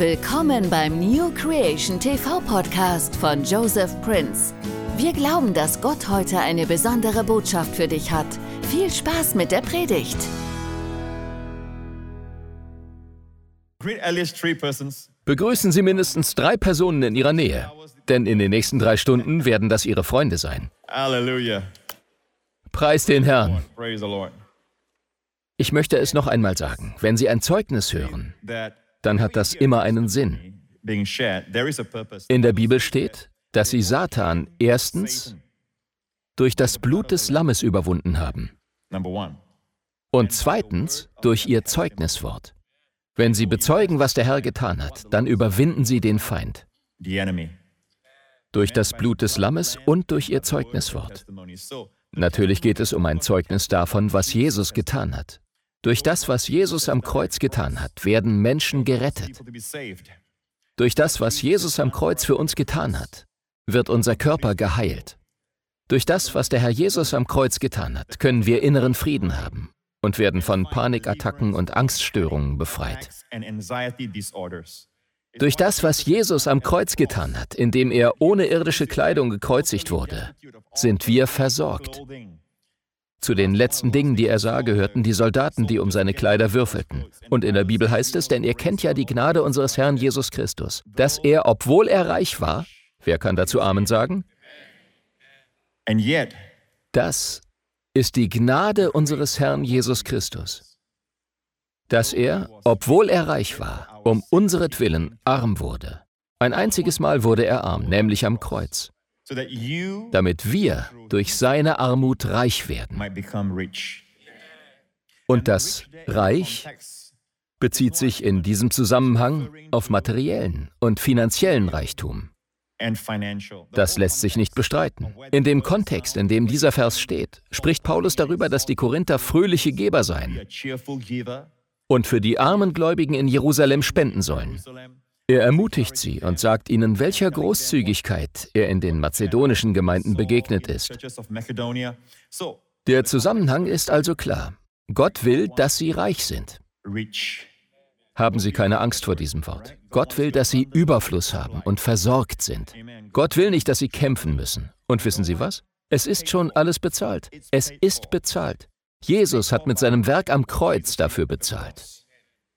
Willkommen beim New Creation TV Podcast von Joseph Prince. Wir glauben, dass Gott heute eine besondere Botschaft für dich hat. Viel Spaß mit der Predigt. Begrüßen Sie mindestens drei Personen in Ihrer Nähe, denn in den nächsten drei Stunden werden das Ihre Freunde sein. Hallelujah. Preis den Herrn. Ich möchte es noch einmal sagen. Wenn Sie ein Zeugnis hören, dann hat das immer einen Sinn. In der Bibel steht, dass Sie Satan erstens durch das Blut des Lammes überwunden haben und zweitens durch Ihr Zeugniswort. Wenn Sie bezeugen, was der Herr getan hat, dann überwinden Sie den Feind. Durch das Blut des Lammes und durch Ihr Zeugniswort. Natürlich geht es um ein Zeugnis davon, was Jesus getan hat. Durch das, was Jesus am Kreuz getan hat, werden Menschen gerettet. Durch das, was Jesus am Kreuz für uns getan hat, wird unser Körper geheilt. Durch das, was der Herr Jesus am Kreuz getan hat, können wir inneren Frieden haben und werden von Panikattacken und Angststörungen befreit. Durch das, was Jesus am Kreuz getan hat, indem er ohne irdische Kleidung gekreuzigt wurde, sind wir versorgt. Zu den letzten Dingen, die er sah, gehörten die Soldaten, die um seine Kleider würfelten. Und in der Bibel heißt es, denn ihr kennt ja die Gnade unseres Herrn Jesus Christus, dass er, obwohl er reich war, wer kann dazu Amen sagen? Das ist die Gnade unseres Herrn Jesus Christus, dass er, obwohl er reich war, um unseretwillen arm wurde. Ein einziges Mal wurde er arm, nämlich am Kreuz, damit wir durch seine Armut reich werden. Und das Reich bezieht sich in diesem Zusammenhang auf materiellen und finanziellen Reichtum. Das lässt sich nicht bestreiten. In dem Kontext, in dem dieser Vers steht, spricht Paulus darüber, dass die Korinther fröhliche Geber Be seien und für die armen Gläubigen in Jerusalem spenden sollen. Er ermutigt sie und sagt ihnen, welcher Großzügigkeit er in den mazedonischen Gemeinden begegnet ist. Der Zusammenhang ist also klar. Gott will, dass sie reich sind. Haben Sie keine Angst vor diesem Wort. Gott will, dass Sie Überfluss haben und versorgt sind. Gott will nicht, dass Sie kämpfen müssen. Und wissen Sie was? Es ist schon alles bezahlt. Es ist bezahlt. Jesus hat mit seinem Werk am Kreuz dafür bezahlt.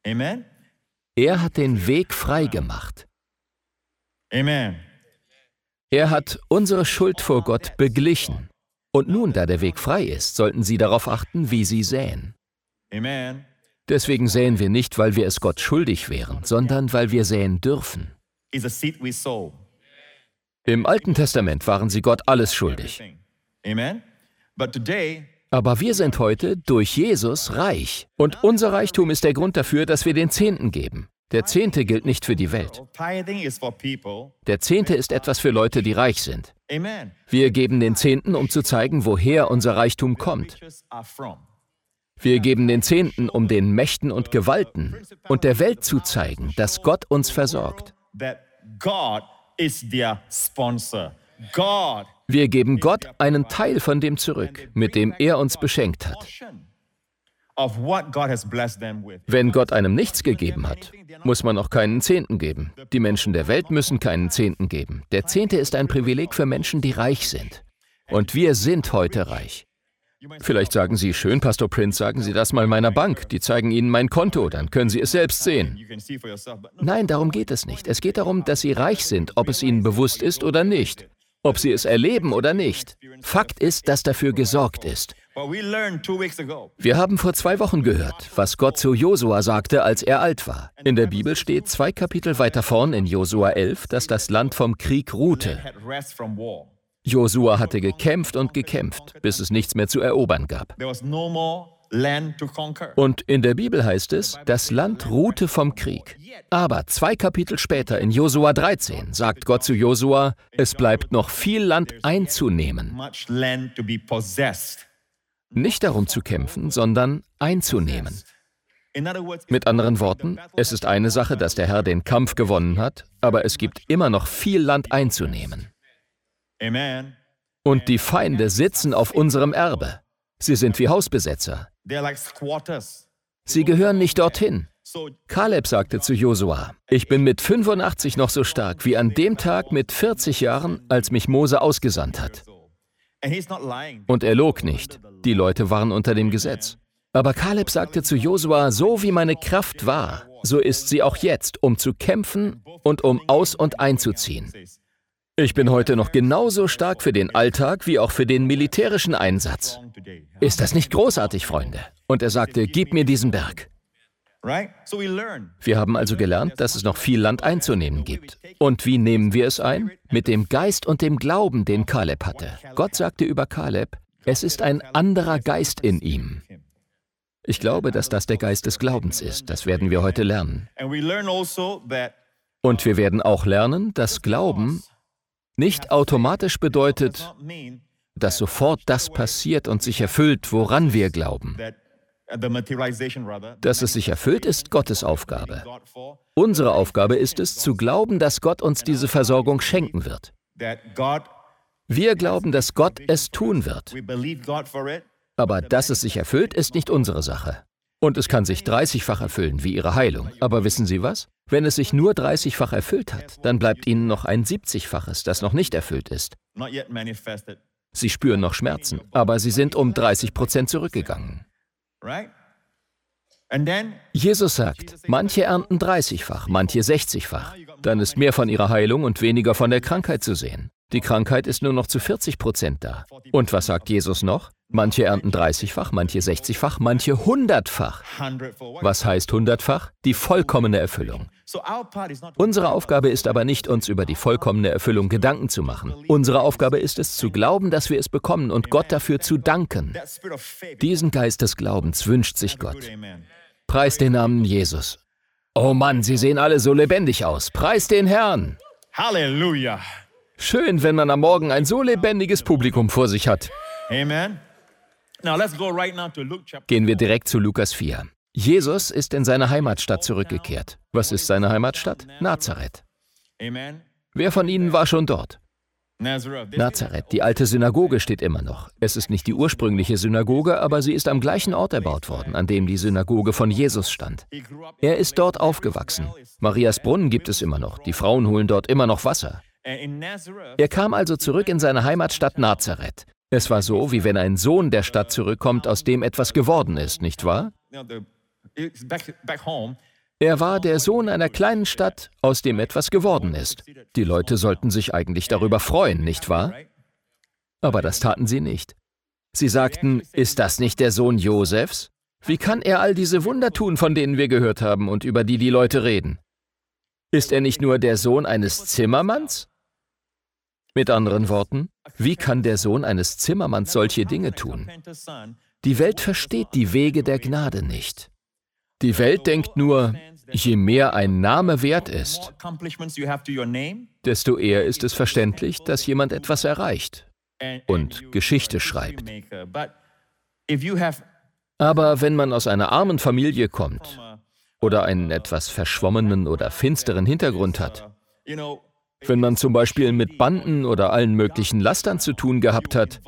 Amen. Er hat den Weg frei gemacht. Amen. Er hat unsere Schuld vor Gott beglichen. Und nun, da der Weg frei ist, sollten Sie darauf achten, wie Sie säen. Amen. Deswegen säen wir nicht, weil wir es Gott schuldig wären, sondern weil wir säen dürfen. Im Alten Testament waren sie Gott alles schuldig. Amen. Aber wir sind heute durch Jesus reich. Und unser Reichtum ist der Grund dafür, dass wir den Zehnten geben. Der Zehnte gilt nicht für die Welt. Der Zehnte ist etwas für Leute, die reich sind. Wir geben den Zehnten, um zu zeigen, woher unser Reichtum kommt. Wir geben den Zehnten, um den Mächten und Gewalten und der Welt zu zeigen, dass Gott uns versorgt. Wir geben Gott einen Teil von dem zurück, mit dem er uns beschenkt hat. Wenn Gott einem nichts gegeben hat, muss man auch keinen Zehnten geben. Die Menschen der Welt müssen keinen Zehnten geben. Der Zehnte ist ein Privileg für Menschen, die reich sind. Und wir sind heute reich. Vielleicht sagen Sie, schön, Pastor Prince, sagen Sie das mal meiner Bank. Die zeigen Ihnen mein Konto, dann können Sie es selbst sehen. Nein, darum geht es nicht. Es geht darum, dass Sie reich sind, ob es Ihnen bewusst ist oder nicht. Ob Sie es erleben oder nicht. Fakt ist, dass dafür gesorgt ist. Wir haben vor zwei Wochen gehört, was Gott zu Josua sagte, als er alt war. In der Bibel steht zwei Kapitel weiter vorn in Josua 11, dass das Land vom Krieg ruhte. Josua hatte gekämpft und gekämpft, bis es nichts mehr zu erobern gab. Und in der Bibel heißt es, das Land ruhte vom Krieg. Aber zwei Kapitel später in Josua 13 sagt Gott zu Josua, es bleibt noch viel Land einzunehmen. Nicht darum zu kämpfen, sondern einzunehmen. Mit anderen Worten, es ist eine Sache, dass der Herr den Kampf gewonnen hat, aber es gibt immer noch viel Land einzunehmen. Amen. Und die Feinde sitzen auf unserem Erbe. Sie sind wie Hausbesetzer. Sie gehören nicht dorthin. Kaleb sagte zu Josua, ich bin mit 85 noch so stark wie an dem Tag mit 40 Jahren, als mich Mose ausgesandt hat. Und er log nicht. Die Leute waren unter dem Gesetz. Aber Kaleb sagte zu Josua, so wie meine Kraft war, so ist sie auch jetzt, um zu kämpfen und um aus- und einzuziehen. Ich bin heute noch genauso stark für den Alltag wie auch für den militärischen Einsatz. Ist das nicht großartig, Freunde? Und er sagte, gib mir diesen Berg. Wir haben also gelernt, dass es noch viel Land einzunehmen gibt. Und wie nehmen wir es ein? Mit dem Geist und dem Glauben, den Kaleb hatte. Gott sagte über Kaleb, es ist ein anderer Geist in ihm. Ich glaube, dass das der Geist des Glaubens ist. Das werden wir heute lernen. Und wir werden auch lernen, dass Glauben nicht automatisch bedeutet, dass sofort das passiert und sich erfüllt, woran wir glauben. Dass es sich erfüllt, ist Gottes Aufgabe. Unsere Aufgabe ist es, zu glauben, dass Gott uns diese Versorgung schenken wird. Wir glauben, dass Gott es tun wird. Aber dass es sich erfüllt, ist nicht unsere Sache. Und es kann sich 30-fach erfüllen, wie Ihre Heilung. Aber wissen Sie was? Wenn es sich nur 30-fach erfüllt hat, dann bleibt Ihnen noch ein 70-faches, das noch nicht erfüllt ist. Sie spüren noch Schmerzen, aber Sie sind um 30 Prozent zurückgegangen. Jesus sagt, manche ernten 30-fach, manche 60-fach. Dann ist mehr von ihrer Heilung und weniger von der Krankheit zu sehen. Die Krankheit ist nur noch zu 40 Prozent da. Und was sagt Jesus noch? Manche ernten 30-fach, manche 60-fach, manche 100-fach. Was heißt 100-fach? Die vollkommene Erfüllung. Unsere Aufgabe ist aber nicht, uns über die vollkommene Erfüllung Gedanken zu machen. Unsere Aufgabe ist es, zu glauben, dass wir es bekommen und Gott dafür zu danken. Diesen Geist des Glaubens wünscht sich Gott. Preis den Namen Jesus. Oh Mann, Sie sehen alle so lebendig aus. Preis den Herrn. Halleluja. Schön, wenn man am Morgen ein so lebendiges Publikum vor sich hat. Amen. Gehen wir direkt zu Lukas 4. Jesus ist in seine Heimatstadt zurückgekehrt. Was ist seine Heimatstadt? Nazareth. Wer von Ihnen war schon dort? Nazareth, die alte Synagoge steht immer noch. Es ist nicht die ursprüngliche Synagoge, aber sie ist am gleichen Ort erbaut worden, an dem die Synagoge von Jesus stand. Er ist dort aufgewachsen. Marias Brunnen gibt es immer noch. Die Frauen holen dort immer noch Wasser. Er kam also zurück in seine Heimatstadt Nazareth. Es war so, wie wenn ein Sohn der Stadt zurückkommt, aus dem etwas geworden ist, nicht wahr? Er war der Sohn einer kleinen Stadt, aus dem etwas geworden ist. Die Leute sollten sich eigentlich darüber freuen, nicht wahr? Aber das taten sie nicht. Sie sagten, ist das nicht der Sohn Josefs? Wie kann er all diese Wunder tun, von denen wir gehört haben und über die die Leute reden? Ist er nicht nur der Sohn eines Zimmermanns? Mit anderen Worten, wie kann der Sohn eines Zimmermanns solche Dinge tun? Die Welt versteht die Wege der Gnade nicht. Die Welt denkt nur, je mehr ein Name wert ist, desto eher ist es verständlich, dass jemand etwas erreicht und Geschichte schreibt. Aber wenn man aus einer armen Familie kommt oder einen etwas verschwommenen oder finsteren Hintergrund hat, wenn man zum Beispiel mit Banden oder allen möglichen Lastern zu tun gehabt hat,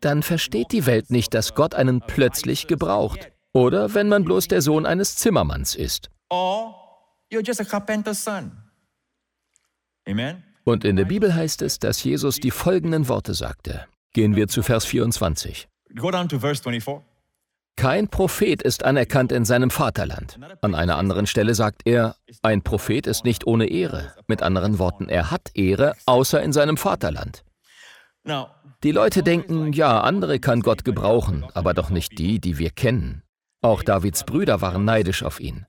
dann versteht die Welt nicht, dass Gott einen plötzlich gebraucht. Oder wenn man bloß der Sohn eines Zimmermanns ist. Und in der Bibel heißt es, dass Jesus die folgenden Worte sagte. Gehen wir zu Vers 24. Go down to verse 24. Kein Prophet ist anerkannt in seinem Vaterland. An einer anderen Stelle sagt er, ein Prophet ist nicht ohne Ehre. Mit anderen Worten, er hat Ehre, außer in seinem Vaterland. Die Leute denken, ja, andere kann Gott gebrauchen, aber doch nicht die, die wir kennen. Auch Davids Brüder waren neidisch auf ihn.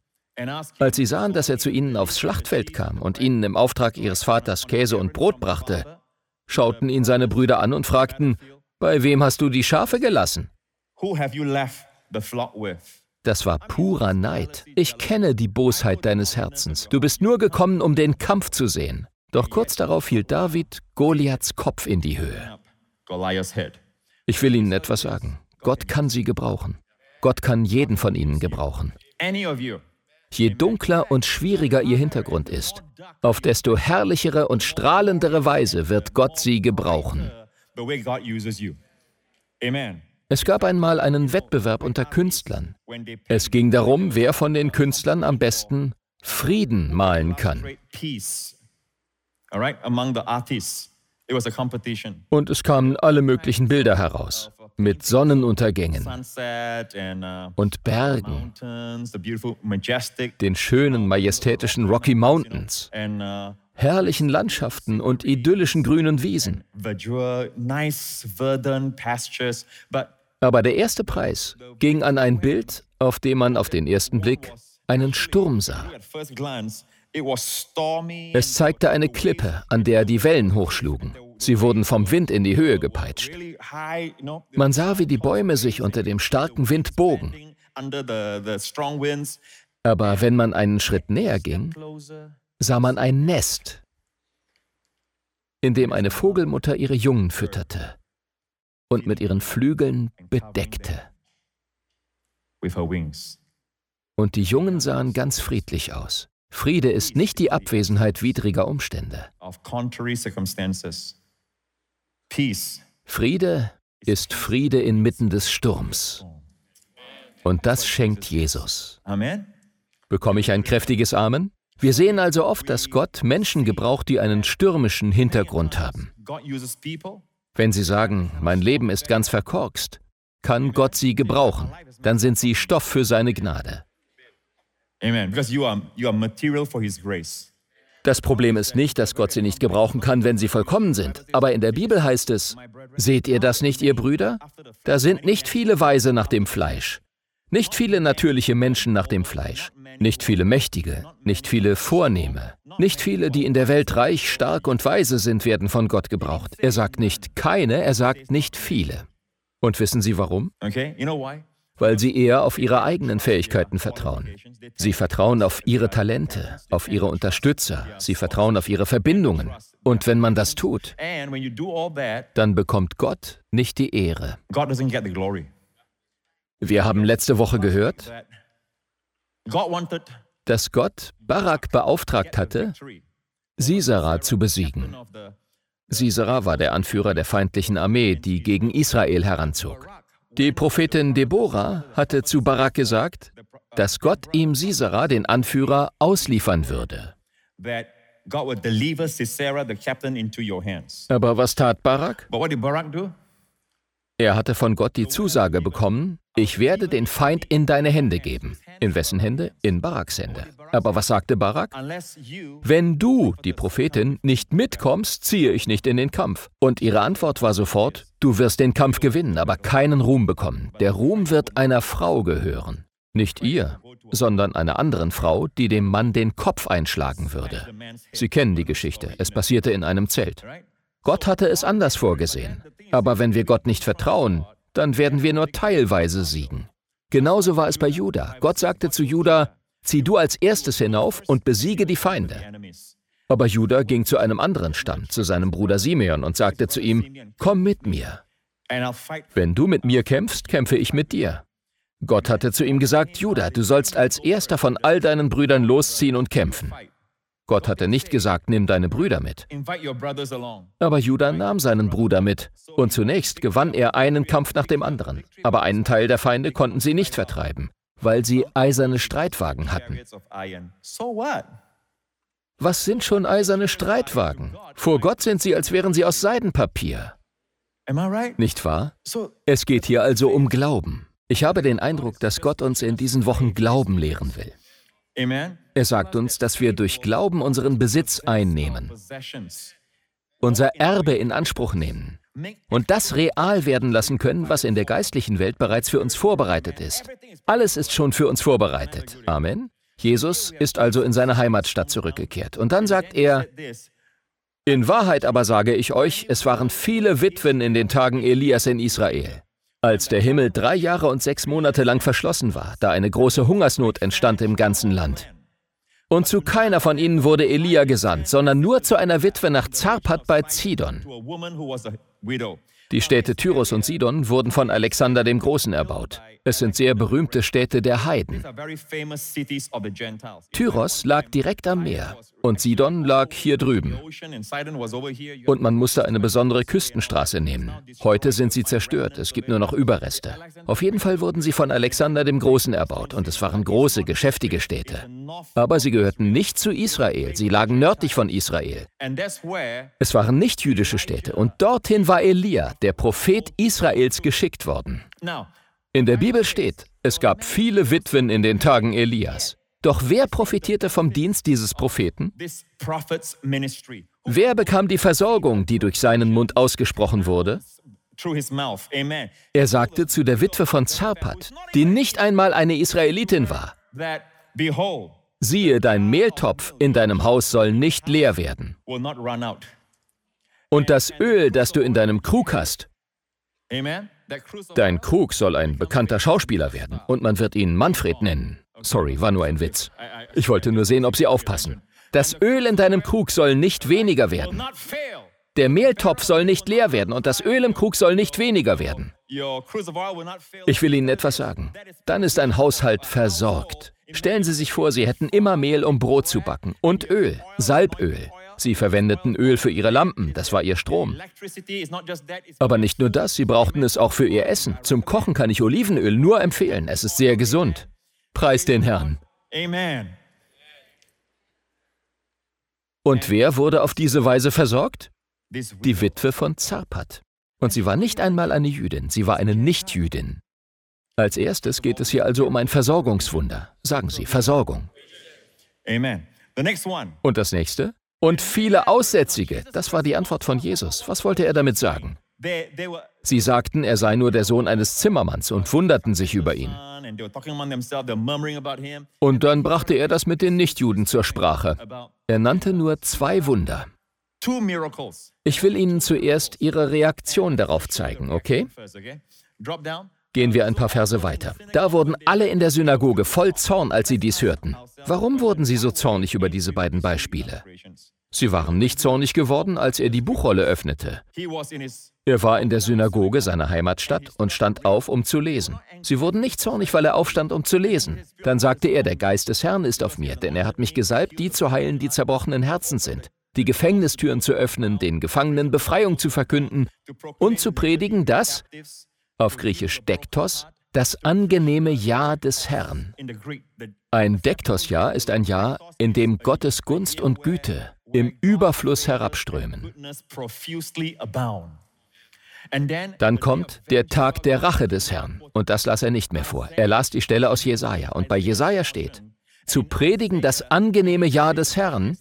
Als sie sahen, dass er zu ihnen aufs Schlachtfeld kam und ihnen im Auftrag ihres Vaters Käse und Brot brachte, schauten ihn seine Brüder an und fragten, bei wem hast du die Schafe gelassen? Das war purer Neid. Ich kenne die Bosheit deines Herzens. Du bist nur gekommen, um den Kampf zu sehen. Doch kurz darauf hielt David Goliaths Kopf in die Höhe. Ich will Ihnen etwas sagen. Gott kann Sie gebrauchen. Gott kann jeden von Ihnen gebrauchen. Je dunkler und schwieriger Ihr Hintergrund ist, auf desto herrlichere und strahlendere Weise wird Gott Sie gebrauchen. Amen. Es gab einmal einen Wettbewerb unter Künstlern. Es ging darum, wer von den Künstlern am besten Frieden malen kann. Und es kamen alle möglichen Bilder heraus, mit Sonnenuntergängen und Bergen, den schönen, majestätischen Rocky Mountains, herrlichen Landschaften und idyllischen grünen Wiesen. Aber der erste Preis ging an ein Bild, auf dem man auf den ersten Blick einen Sturm sah. Es zeigte eine Klippe, an der die Wellen hochschlugen. Sie wurden vom Wind in die Höhe gepeitscht. Man sah, wie die Bäume sich unter dem starken Wind bogen. Aber wenn man einen Schritt näher ging, sah man ein Nest, in dem eine Vogelmutter ihre Jungen fütterte und mit ihren Flügeln bedeckte. Und die Jungen sahen ganz friedlich aus. Friede ist nicht die Abwesenheit widriger Umstände. Friede ist Friede inmitten des Sturms. Und das schenkt Jesus. Bekomme ich ein kräftiges Amen? Wir sehen also oft, dass Gott Menschen gebraucht, die einen stürmischen Hintergrund haben. Wenn sie sagen, mein Leben ist ganz verkorkst, kann Gott sie gebrauchen. Dann sind sie Stoff für seine Gnade. Das Problem ist nicht, dass Gott sie nicht gebrauchen kann, wenn sie vollkommen sind. Aber in der Bibel heißt es, seht ihr das nicht, ihr Brüder? Da sind nicht viele Weise nach dem Fleisch. Nicht viele natürliche Menschen nach dem Fleisch, nicht viele Mächtige, nicht viele Vornehme, nicht viele, die in der Welt reich, stark und weise sind, werden von Gott gebraucht. Er sagt nicht keine, er sagt nicht viele. Und wissen Sie warum? Weil sie eher auf ihre eigenen Fähigkeiten vertrauen. Sie vertrauen auf ihre Talente, auf ihre Unterstützer, sie vertrauen auf ihre Verbindungen. Und wenn man das tut, dann bekommt Gott nicht die Ehre. Wir haben letzte Woche gehört, dass Gott Barak beauftragt hatte, Sisera zu besiegen. Sisera war der Anführer der feindlichen Armee, die gegen Israel heranzog. Die Prophetin Deborah hatte zu Barak gesagt, dass Gott ihm Sisera, den Anführer, ausliefern würde. Aber was tat Barak? Er hatte von Gott die Zusage bekommen, ich werde den Feind in deine Hände geben. In wessen Hände? In Baraks Hände. Aber was sagte Barak? Wenn du, die Prophetin, nicht mitkommst, ziehe ich nicht in den Kampf. Und ihre Antwort war sofort, du wirst den Kampf gewinnen, aber keinen Ruhm bekommen. Der Ruhm wird einer Frau gehören. Nicht ihr, sondern einer anderen Frau, die dem Mann den Kopf einschlagen würde. Sie kennen die Geschichte. Es passierte in einem Zelt. Gott hatte es anders vorgesehen. Aber wenn wir Gott nicht vertrauen, dann werden wir nur teilweise siegen. Genauso war es bei Juda. Gott sagte zu Juda, zieh du als erstes hinauf und besiege die Feinde. Aber Juda ging zu einem anderen Stamm, zu seinem Bruder Simeon, und sagte zu ihm, komm mit mir. Wenn du mit mir kämpfst, kämpfe ich mit dir. Gott hatte zu ihm gesagt, Juda, du sollst als erster von all deinen Brüdern losziehen und kämpfen. Gott hatte nicht gesagt, nimm deine Brüder mit. Aber Judah nahm seinen Bruder mit. Und zunächst gewann er einen Kampf nach dem anderen. Aber einen Teil der Feinde konnten sie nicht vertreiben, weil sie eiserne Streitwagen hatten. Was sind schon eiserne Streitwagen? Vor Gott sind sie, als wären sie aus Seidenpapier. Nicht wahr? Es geht hier also um Glauben. Ich habe den Eindruck, dass Gott uns in diesen Wochen Glauben lehren will. Er sagt uns, dass wir durch Glauben unseren Besitz einnehmen, unser Erbe in Anspruch nehmen und das real werden lassen können, was in der geistlichen Welt bereits für uns vorbereitet ist. Alles ist schon für uns vorbereitet. Amen. Jesus ist also in seine Heimatstadt zurückgekehrt. Und dann sagt er, in Wahrheit aber sage ich euch, es waren viele Witwen in den Tagen Elias in Israel. Als der Himmel drei Jahre und sechs Monate lang verschlossen war, da eine große Hungersnot entstand im ganzen Land. Und zu keiner von ihnen wurde Elia gesandt, sondern nur zu einer Witwe nach Zarpat bei Zidon. Die Städte Tyros und Sidon wurden von Alexander dem Großen erbaut. Es sind sehr berühmte Städte der Heiden. Tyros lag direkt am Meer und Sidon lag hier drüben. Und man musste eine besondere Küstenstraße nehmen. Heute sind sie zerstört, es gibt nur noch Überreste. Auf jeden Fall wurden sie von Alexander dem Großen erbaut und es waren große, geschäftige Städte. Aber sie gehörten nicht zu Israel, sie lagen nördlich von Israel. Es waren nicht jüdische Städte und dorthin war Elia, der Prophet Israels, geschickt worden. In der Bibel steht, es gab viele Witwen in den Tagen Elias. Doch wer profitierte vom Dienst dieses Propheten? Wer bekam die Versorgung, die durch seinen Mund ausgesprochen wurde? Er sagte zu der Witwe von Zarpat, die nicht einmal eine Israelitin war, siehe, dein Mehltopf in deinem Haus soll nicht leer werden. Und das Öl, das du in deinem Krug hast, Dein Krug soll ein bekannter Schauspieler werden und man wird ihn Manfred nennen. Sorry, war nur ein Witz. Ich wollte nur sehen, ob Sie aufpassen. Das Öl in deinem Krug soll nicht weniger werden. Der Mehltopf soll nicht leer werden und das Öl im Krug soll nicht weniger werden. Ich will Ihnen etwas sagen. Dann ist ein Haushalt versorgt. Stellen Sie sich vor, Sie hätten immer Mehl, um Brot zu backen und Öl, Salböl. Sie verwendeten Öl für ihre Lampen, das war ihr Strom. Aber nicht nur das, sie brauchten es auch für ihr Essen. Zum Kochen kann ich Olivenöl nur empfehlen, es ist sehr gesund. Preis den Herrn. Und wer wurde auf diese Weise versorgt? Die Witwe von Zarpat. Und sie war nicht einmal eine Jüdin, sie war eine Nichtjüdin. Als erstes geht es hier also um ein Versorgungswunder. Sagen Sie, Versorgung. Und das nächste? Und viele Aussätzige. Das war die Antwort von Jesus. Was wollte er damit sagen? Sie sagten, er sei nur der Sohn eines Zimmermanns und wunderten sich über ihn. Und dann brachte er das mit den Nichtjuden zur Sprache. Er nannte nur zwei Wunder. Ich will Ihnen zuerst Ihre Reaktion darauf zeigen, okay? Gehen wir ein paar Verse weiter. Da wurden alle in der Synagoge voll Zorn, als sie dies hörten. Warum wurden sie so zornig über diese beiden Beispiele? Sie waren nicht zornig geworden, als er die Buchrolle öffnete. Er war in der Synagoge seiner Heimatstadt und stand auf, um zu lesen. Sie wurden nicht zornig, weil er aufstand, um zu lesen. Dann sagte er, der Geist des Herrn ist auf mir, denn er hat mich gesalbt, die zu heilen, die zerbrochenen Herzen sind, die Gefängnistüren zu öffnen, den Gefangenen Befreiung zu verkünden und zu predigen, dass, auf Griechisch Dektos, das angenehme Ja des Herrn. Ein Dektos-Jahr ist ein Jahr, in dem Gottes Gunst und Güte im Überfluss herabströmen. Dann kommt der Tag der Rache des Herrn. Und das las er nicht mehr vor. Er las die Stelle aus Jesaja. Und bei Jesaja steht: Zu predigen das angenehme Jahr des Herrn,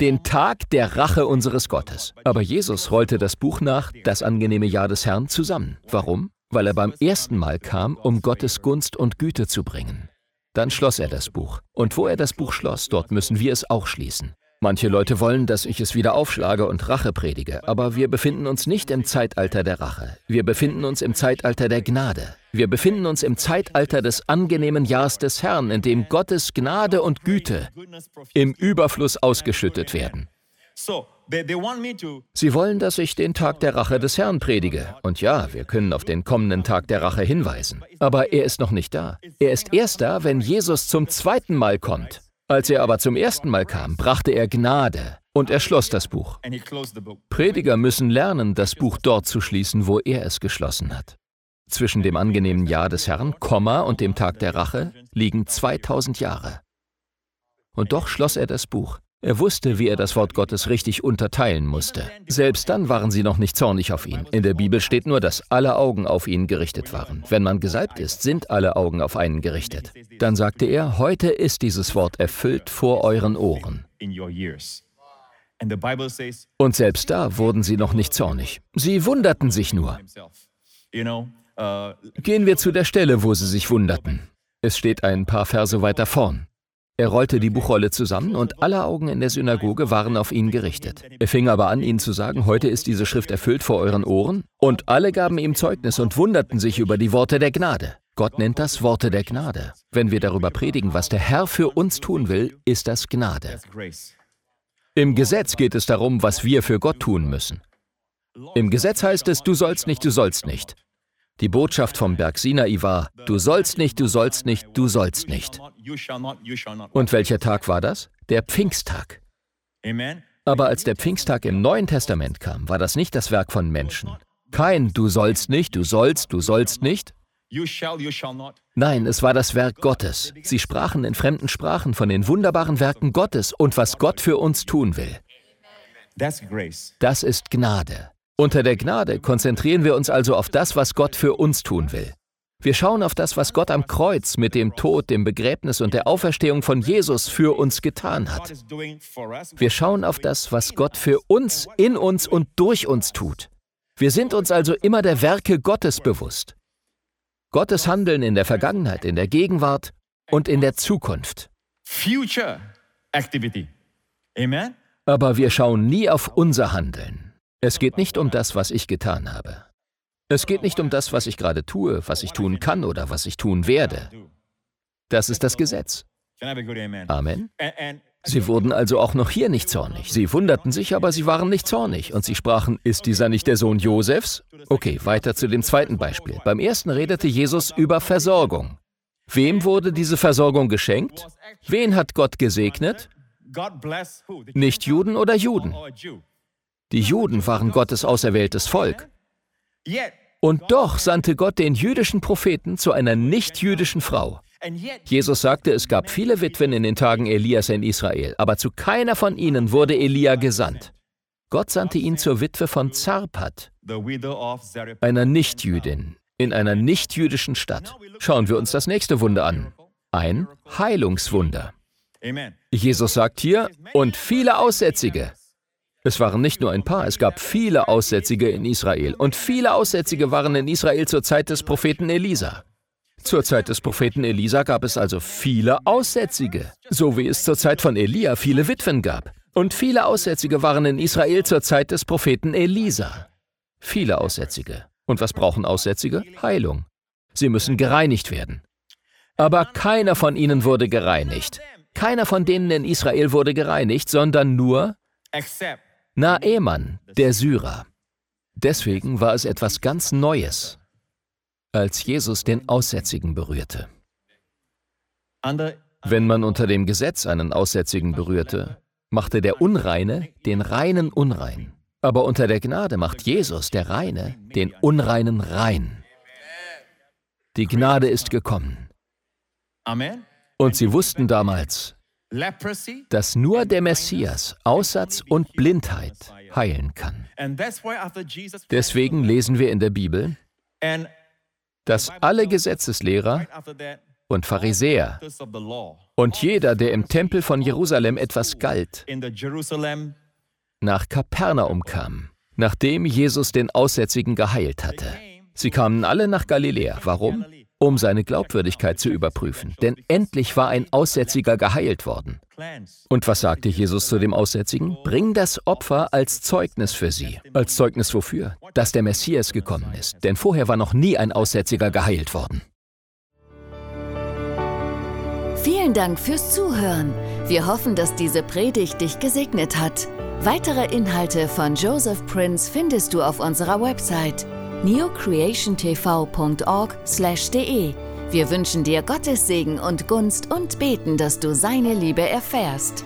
den Tag der Rache unseres Gottes. Aber Jesus rollte das Buch nach, das angenehme Jahr des Herrn, zusammen. Warum? weil er beim ersten Mal kam, um Gottes Gunst und Güte zu bringen. Dann schloss er das Buch. Und wo er das Buch schloss, dort müssen wir es auch schließen. Manche Leute wollen, dass ich es wieder aufschlage und Rache predige, aber wir befinden uns nicht im Zeitalter der Rache. Wir befinden uns im Zeitalter der Gnade. Wir befinden uns im Zeitalter des angenehmen Jahres des Herrn, in dem Gottes Gnade und Güte im Überfluss ausgeschüttet werden. Sie wollen, dass ich den Tag der Rache des Herrn predige. Und ja, wir können auf den kommenden Tag der Rache hinweisen. Aber er ist noch nicht da. Er ist erst da, wenn Jesus zum zweiten Mal kommt. Als er aber zum ersten Mal kam, brachte er Gnade und er schloss das Buch. Prediger müssen lernen, das Buch dort zu schließen, wo er es geschlossen hat. Zwischen dem angenehmen Jahr des Herrn, Komma, und dem Tag der Rache liegen 2000 Jahre. Und doch schloss er das Buch. Er wusste, wie er das Wort Gottes richtig unterteilen musste. Selbst dann waren sie noch nicht zornig auf ihn. In der Bibel steht nur, dass alle Augen auf ihn gerichtet waren. Wenn man gesalbt ist, sind alle Augen auf einen gerichtet. Dann sagte er, heute ist dieses Wort erfüllt vor euren Ohren. Und selbst da wurden sie noch nicht zornig. Sie wunderten sich nur. Gehen wir zu der Stelle, wo sie sich wunderten. Es steht ein paar Verse weiter vorn. Er rollte die Buchrolle zusammen und alle Augen in der Synagoge waren auf ihn gerichtet. Er fing aber an, ihnen zu sagen, heute ist diese Schrift erfüllt vor euren Ohren. Und alle gaben ihm Zeugnis und wunderten sich über die Worte der Gnade. Gott nennt das Worte der Gnade. Wenn wir darüber predigen, was der Herr für uns tun will, ist das Gnade. Im Gesetz geht es darum, was wir für Gott tun müssen. Im Gesetz heißt es, du sollst nicht, du sollst nicht. Die Botschaft vom Berg Sinai war, du sollst nicht, du sollst nicht, du sollst nicht. Und welcher Tag war das? Der Pfingsttag. Amen. Aber als der Pfingsttag im Neuen Testament kam, war das nicht das Werk von Menschen. Kein du sollst nicht, du sollst, du sollst nicht. Nein, es war das Werk Gottes. Sie sprachen in fremden Sprachen von den wunderbaren Werken Gottes und was Gott für uns tun will. Das ist Gnade. Unter der Gnade konzentrieren wir uns also auf das, was Gott für uns tun will. Wir schauen auf das, was Gott am Kreuz mit dem Tod, dem Begräbnis und der Auferstehung von Jesus für uns getan hat. Wir schauen auf das, was Gott für uns, in uns und durch uns tut. Wir sind uns also immer der Werke Gottes bewusst. Gottes Handeln in der Vergangenheit, in der Gegenwart und in der Zukunft. Future activity. Amen. Aber wir schauen nie auf unser Handeln. Es geht nicht um das, was ich getan habe. Es geht nicht um das, was ich gerade tue, was ich tun kann oder was ich tun werde. Das ist das Gesetz. Amen? Sie wurden also auch noch hier nicht zornig. Sie wunderten sich, aber sie waren nicht zornig. Und sie sprachen, ist dieser nicht der Sohn Josefs? Okay, weiter zu dem zweiten Beispiel. Beim ersten redete Jesus über Versorgung. Wem wurde diese Versorgung geschenkt? Wen hat Gott gesegnet? Nicht Juden oder Juden. Die Juden waren Gottes auserwähltes Volk. Und doch sandte Gott den jüdischen Propheten zu einer nicht-jüdischen Frau. Jesus sagte, es gab viele Witwen in den Tagen Elias in Israel, aber zu keiner von ihnen wurde Elia gesandt. Gott sandte ihn zur Witwe von Zarpat, einer Nichtjüdin, in einer nichtjüdischen Stadt. Schauen wir uns das nächste Wunder an. Ein Heilungswunder. Jesus sagt hier, und viele Aussätzige. Es waren nicht nur ein paar, es gab viele Aussätzige in Israel. Und viele Aussätzige waren in Israel zur Zeit des Propheten Elisa. Zur Zeit des Propheten Elisa gab es also viele Aussätzige, so wie es zur Zeit von Elia viele Witwen gab. Und viele Aussätzige waren in Israel zur Zeit des Propheten Elisa. Viele Aussätzige. Und was brauchen Aussätzige? Heilung. Sie müssen gereinigt werden. Aber keiner von ihnen wurde gereinigt. Keiner von denen in Israel wurde gereinigt, sondern nur Naeman, der Syrer. Deswegen war es etwas ganz Neues, als Jesus den Aussätzigen berührte. Wenn man unter dem Gesetz einen Aussätzigen berührte, machte der Unreine den Reinen unrein. Aber unter der Gnade macht Jesus, der Reine, den Unreinen rein. Die Gnade ist gekommen. Amen. Und sie wussten damals. Dass nur der Messias Aussatz und Blindheit heilen kann. Deswegen lesen wir in der Bibel, dass alle Gesetzeslehrer und Pharisäer und jeder, der im Tempel von Jerusalem etwas galt, nach Kapernaum kam, nachdem Jesus den Aussätzigen geheilt hatte. Sie kamen alle nach Galiläa. Warum? Um seine Glaubwürdigkeit zu überprüfen. Denn endlich war ein Aussätziger geheilt worden. Und was sagte Jesus zu dem Aussätzigen? Bring das Opfer als Zeugnis für sie. Als Zeugnis wofür? Dass der Messias gekommen ist. Denn vorher war noch nie ein Aussätziger geheilt worden. Vielen Dank fürs Zuhören. Wir hoffen, dass diese Predigt dich gesegnet hat. Weitere Inhalte von Joseph Prince findest du auf unserer Website neocreationtv.org/de. Wir wünschen dir Gottes Segen und Gunst und beten, dass du seine Liebe erfährst.